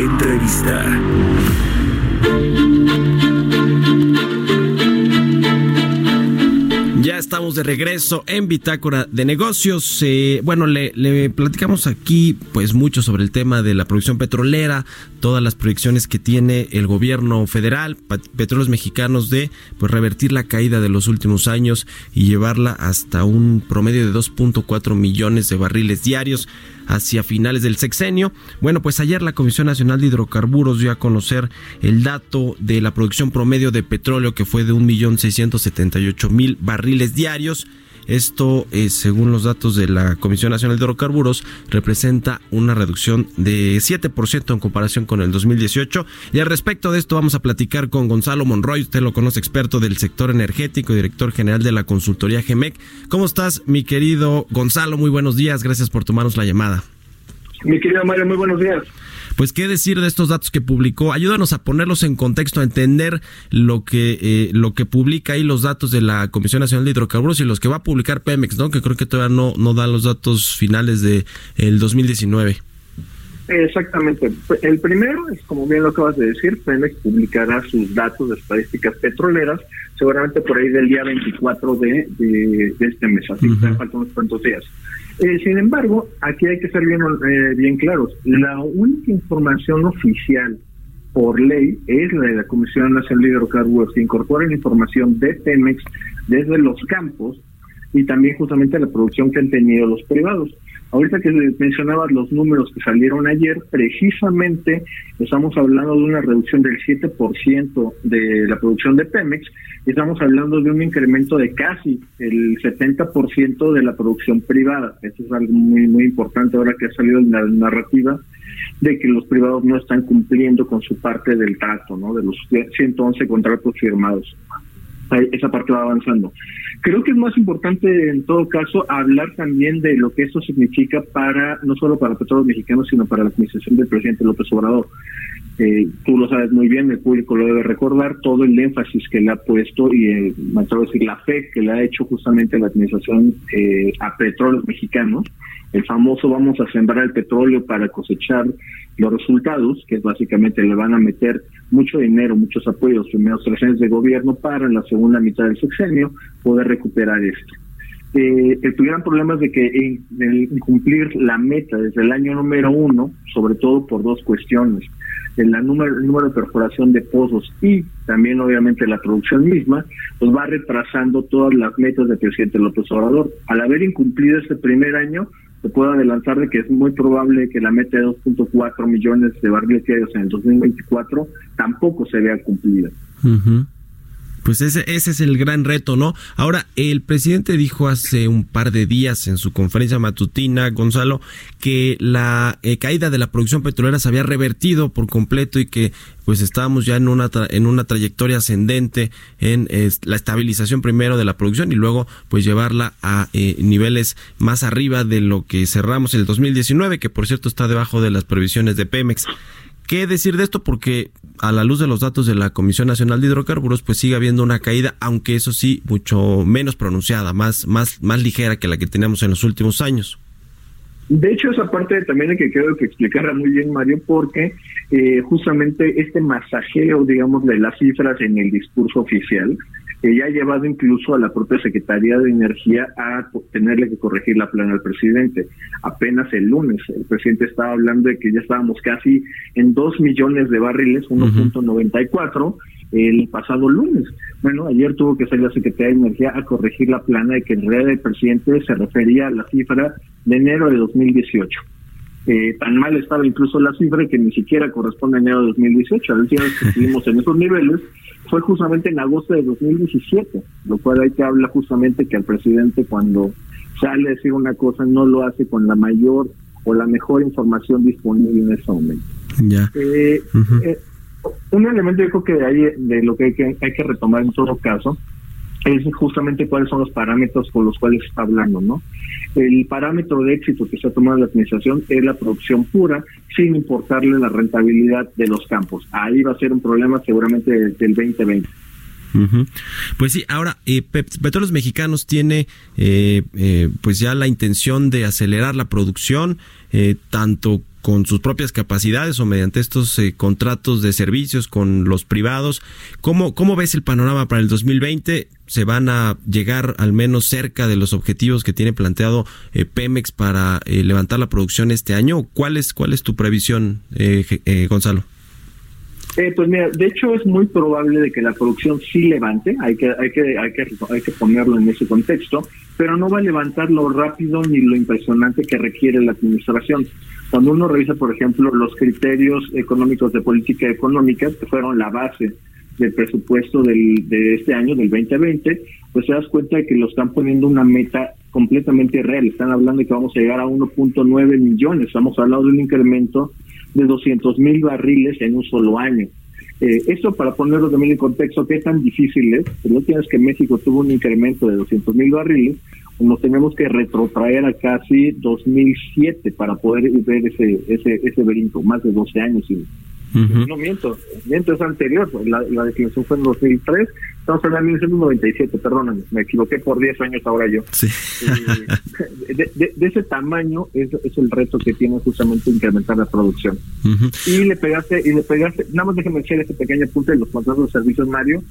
Entrevista. De regreso en Bitácora de Negocios. Eh, bueno, le, le, platicamos aquí pues mucho sobre el tema de la producción petrolera, todas las proyecciones que tiene el gobierno federal, petróleos mexicanos de pues revertir la caída de los últimos años y llevarla hasta un promedio de 2.4 millones de barriles diarios hacia finales del sexenio. Bueno, pues ayer la Comisión Nacional de Hidrocarburos dio a conocer el dato de la producción promedio de petróleo que fue de 1.678.000 barriles diarios. Esto, eh, según los datos de la Comisión Nacional de Hidrocarburos, representa una reducción de 7% en comparación con el 2018. Y al respecto de esto vamos a platicar con Gonzalo Monroy, usted lo conoce, experto del sector energético y director general de la consultoría GEMEC. ¿Cómo estás, mi querido Gonzalo? Muy buenos días, gracias por tomarnos la llamada. Mi querido Mario, muy buenos días pues qué decir de estos datos que publicó. Ayúdanos a ponerlos en contexto, a entender lo que eh, lo que publica ahí los datos de la Comisión Nacional de Hidrocarburos y los que va a publicar Pemex, ¿no? Que creo que todavía no no da los datos finales de el 2019. Exactamente. El primero es, como bien lo acabas de decir, Pemex publicará sus datos de estadísticas petroleras, seguramente por ahí del día 24 de, de, este mes, así que faltan unos cuantos días. Eh, sin embargo, aquí hay que ser bien, eh, bien claros. La única información oficial por ley es la de la Comisión Nacional de Hidrocarburos, que incorpora la información de Pemex desde los campos y también justamente la producción que han tenido los privados. Ahorita que mencionabas los números que salieron ayer, precisamente estamos hablando de una reducción del 7% de la producción de Pemex, estamos hablando de un incremento de casi el 70% de la producción privada. Eso es algo muy muy importante ahora que ha salido en la narrativa de que los privados no están cumpliendo con su parte del trato, ¿no? De los 111 contratos firmados. Esa parte va avanzando. Creo que es más importante en todo caso hablar también de lo que esto significa para, no solo para petróleos mexicanos, sino para la administración del presidente López Obrador. Eh, tú lo sabes muy bien, el público lo debe recordar, todo el énfasis que le ha puesto y eh, me la fe que le ha hecho justamente la administración eh, a petróleos mexicanos, el famoso vamos a sembrar el petróleo para cosechar los resultados, que es básicamente le van a meter mucho dinero, muchos apoyos primeros tres de gobierno para en la segunda mitad del sexenio poder recuperar esto. Eh, tuvieran problemas de que en, incumplir la meta desde el año número uno, sobre todo por dos cuestiones, el, número, el número de perforación de pozos y también obviamente la producción misma, pues va retrasando todas las metas del presidente López Obrador. Al haber incumplido este primer año, se puede adelantar de que es muy probable que la meta de 2.4 millones de barriles diarios en el 2024 tampoco se vea cumplida. Pues ese, ese es el gran reto, ¿no? Ahora, el presidente dijo hace un par de días en su conferencia matutina, Gonzalo, que la eh, caída de la producción petrolera se había revertido por completo y que pues estábamos ya en una en una trayectoria ascendente en la estabilización primero de la producción y luego pues llevarla a eh, niveles más arriba de lo que cerramos en el 2019, que por cierto está debajo de las previsiones de Pemex. ¿Qué decir de esto? Porque a la luz de los datos de la Comisión Nacional de Hidrocarburos, pues sigue habiendo una caída, aunque eso sí, mucho menos pronunciada, más, más, más ligera que la que teníamos en los últimos años. De hecho, esa parte también hay que creo que explicarla muy bien, Mario, porque eh, justamente este masajeo, digamos, de las cifras en el discurso oficial, que ya ha llevado incluso a la propia Secretaría de Energía a tenerle que corregir la plana al presidente. Apenas el lunes el presidente estaba hablando de que ya estábamos casi en 2 millones de barriles, 1.94 el pasado lunes. Bueno, ayer tuvo que salir la Secretaría de Energía a corregir la plana de que en realidad el presidente se refería a la cifra de enero de 2018. Eh, tan mal estaba incluso la cifra que ni siquiera corresponde a enero de 2018. La última vez que estuvimos en esos niveles fue justamente en agosto de 2017, lo cual hay que hablar justamente que el presidente cuando sale a decir una cosa no lo hace con la mayor o la mejor información disponible en ese momento. Ya. Eh, eh, un elemento yo creo que de ahí de lo que hay, que hay que retomar en todo caso es justamente cuáles son los parámetros con los cuales está hablando, ¿no? El parámetro de éxito que se ha tomado la administración es la producción pura, sin importarle la rentabilidad de los campos. Ahí va a ser un problema seguramente del 2020. Pues sí, ahora eh, Petróleos Mexicanos tiene eh, eh, pues ya la intención de acelerar la producción, eh, tanto con sus propias capacidades o mediante estos eh, contratos de servicios con los privados. ¿Cómo, ¿Cómo ves el panorama para el 2020? ¿Se van a llegar al menos cerca de los objetivos que tiene planteado eh, Pemex para eh, levantar la producción este año? ¿Cuál es, cuál es tu previsión, Gonzalo? pues mira, de hecho es muy probable de que la producción sí levante, hay que, hay que, hay que, hay que ponerlo en ese contexto, pero no va a levantar lo rápido ni lo impresionante que requiere la administración. Cuando uno revisa, por ejemplo, los criterios económicos de política económica, que fueron la base del presupuesto del, de este año, del 2020, pues te das cuenta de que lo están poniendo una meta completamente real. Están hablando de que vamos a llegar a 1.9 millones. Estamos hablando de un incremento de 200 mil barriles en un solo año. Eh, esto para ponerlo también en contexto, ¿qué tan difícil es? Pues no tienes que México tuvo un incremento de 200 mil barriles, nos tenemos que retrotraer a casi 2007 para poder ver ese ese ese brinco, más de 12 años. Y, No miento, miento es anterior, la, la definición fue en 2003, estamos hablando de 1997, perdóname, me equivoqué por 10 años ahora yo. Sí. de, de, ese tamaño es, es el reto que tiene justamente incrementar la producción. Y le pegaste, y le pegaste, nada más déjeme echar este pequeño punto de los contratos de servicios, Mario,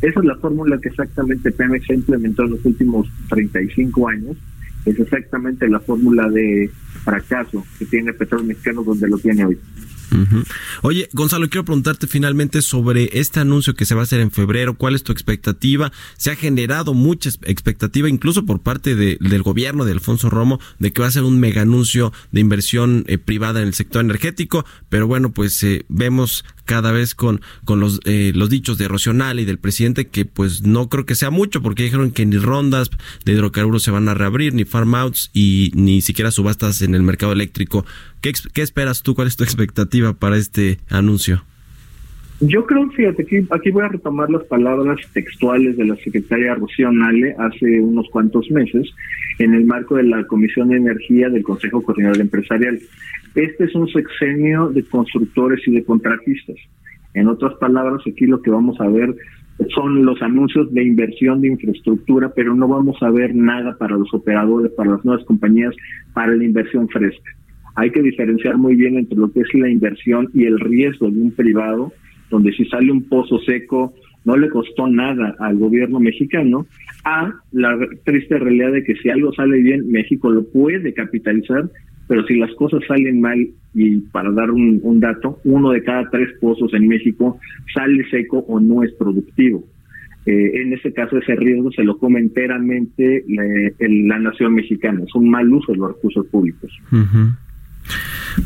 esa es la fórmula que exactamente Pemex ha implementado en los últimos 35 años. Es exactamente la fórmula de fracaso que tiene Petróleo Mexicano donde lo tiene hoy. Oye, Gonzalo, quiero preguntarte finalmente sobre este anuncio que se va a hacer en febrero. ¿Cuál es tu expectativa? Se ha generado mucha expectativa, incluso por parte del gobierno de Alfonso Romo, de que va a ser un mega anuncio de inversión eh, privada en el sector energético. Pero bueno, pues eh, vemos cada vez con, los, eh, los dichos de Rocional y del presidente que pues no creo que sea mucho porque dijeron que ni rondas de hidrocarburos se van a reabrir, ni farm outs y ni siquiera subastas en el mercado eléctrico. ¿Qué, esperas tú? ¿Cuál es tu expectativa para este anuncio? Yo creo, fíjate, aquí, aquí voy a retomar las palabras textuales de la secretaria Rocío Nale hace unos cuantos meses en el marco de la Comisión de Energía del Consejo Coordinador Empresarial. Este es un sexenio de constructores y de contratistas. En otras palabras, aquí lo que vamos a ver son los anuncios de inversión de infraestructura, pero no vamos a ver nada para los operadores, para las nuevas compañías, para la inversión fresca. Hay que diferenciar muy bien entre lo que es la inversión y el riesgo de un privado donde si sale un pozo seco no le costó nada al gobierno mexicano, a la triste realidad de que si algo sale bien, México lo puede capitalizar, pero si las cosas salen mal, y para dar un, dato, uno de cada tres pozos en México sale seco o no es productivo. Eh, en ese caso, ese riesgo se lo come enteramente la, nación mexicana. Es un mal uso de los recursos públicos.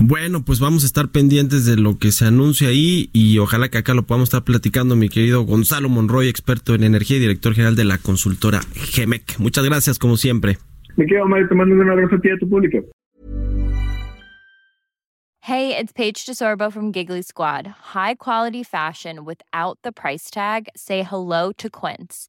Bueno, pues vamos a estar pendientes de lo que se anuncia ahí y ojalá que acá lo podamos estar platicando, mi querido Gonzalo Monroy, experto en energía y director general de la consultora GEMEC. Muchas gracias, como siempre. Me quedo, Mario, te mando un abrazo a ti a tu público. Hey, it's Paige DeSorbo from Giggly Squad. High quality fashion without the price tag. Say hello to Quince.